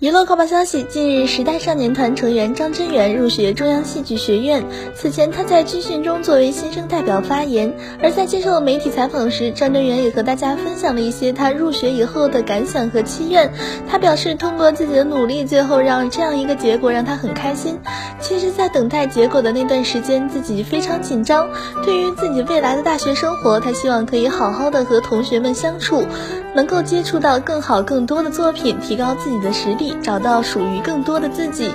娱乐快报消息：近日，时代少年团成员张真源入学中央戏剧学院。此前，他在军训中作为新生代表发言。而在接受媒体采访时，张真源也和大家分享了一些他入学以后的感想和期愿。他表示，通过自己的努力，最后让这样一个结果让他很开心。其实，在等待结果的那段时间，自己非常紧张。对于自己未来的大学生活，他希望可以好好的和同学们相处，能够接触到更好更多的作品，提高自己的实力。找到属于更多的自己。